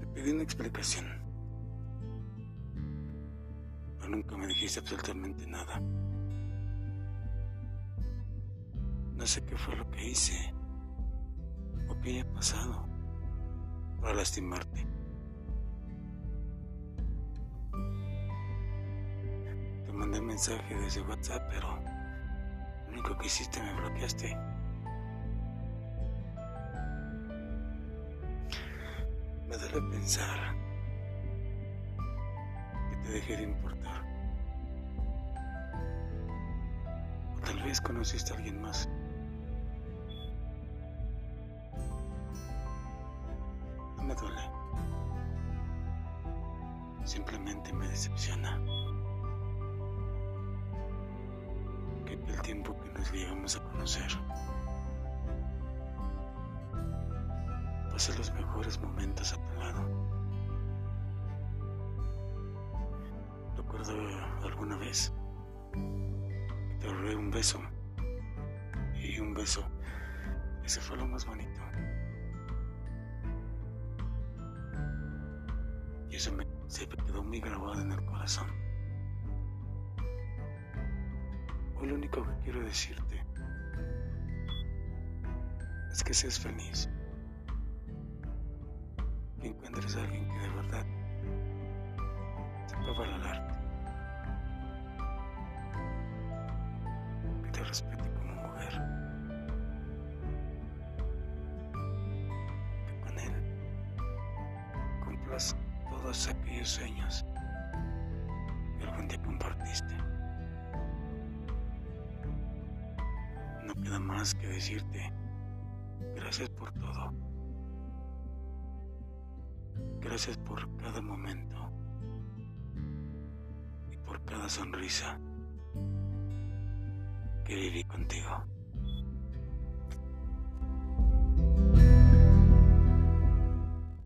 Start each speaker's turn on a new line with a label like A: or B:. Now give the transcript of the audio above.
A: Te pedí una explicación. Pero nunca me dijiste absolutamente nada. No sé qué fue lo que hice o qué haya pasado para lastimarte. Te mandé mensaje desde WhatsApp, pero lo único que hiciste me bloqueaste. Me duele pensar que te dejé de importar. O tal vez conociste a alguien más. No me duele. Simplemente me decepciona. Que el tiempo que nos llegamos a conocer pasé los mejores momentos a tu lado. Recuerdo alguna vez que te robé un beso y un beso. Ese fue lo más bonito. Y eso me, se me quedó muy grabado en el corazón. Hoy lo único que quiero decirte es que seas feliz. Encuentres a alguien que de verdad sepa valorarte. Que te respete como mujer. Que con él cumplas todos aquellos sueños que algún día compartiste. No queda más que decirte gracias por todo. Gracias por cada momento y por cada sonrisa que viví contigo.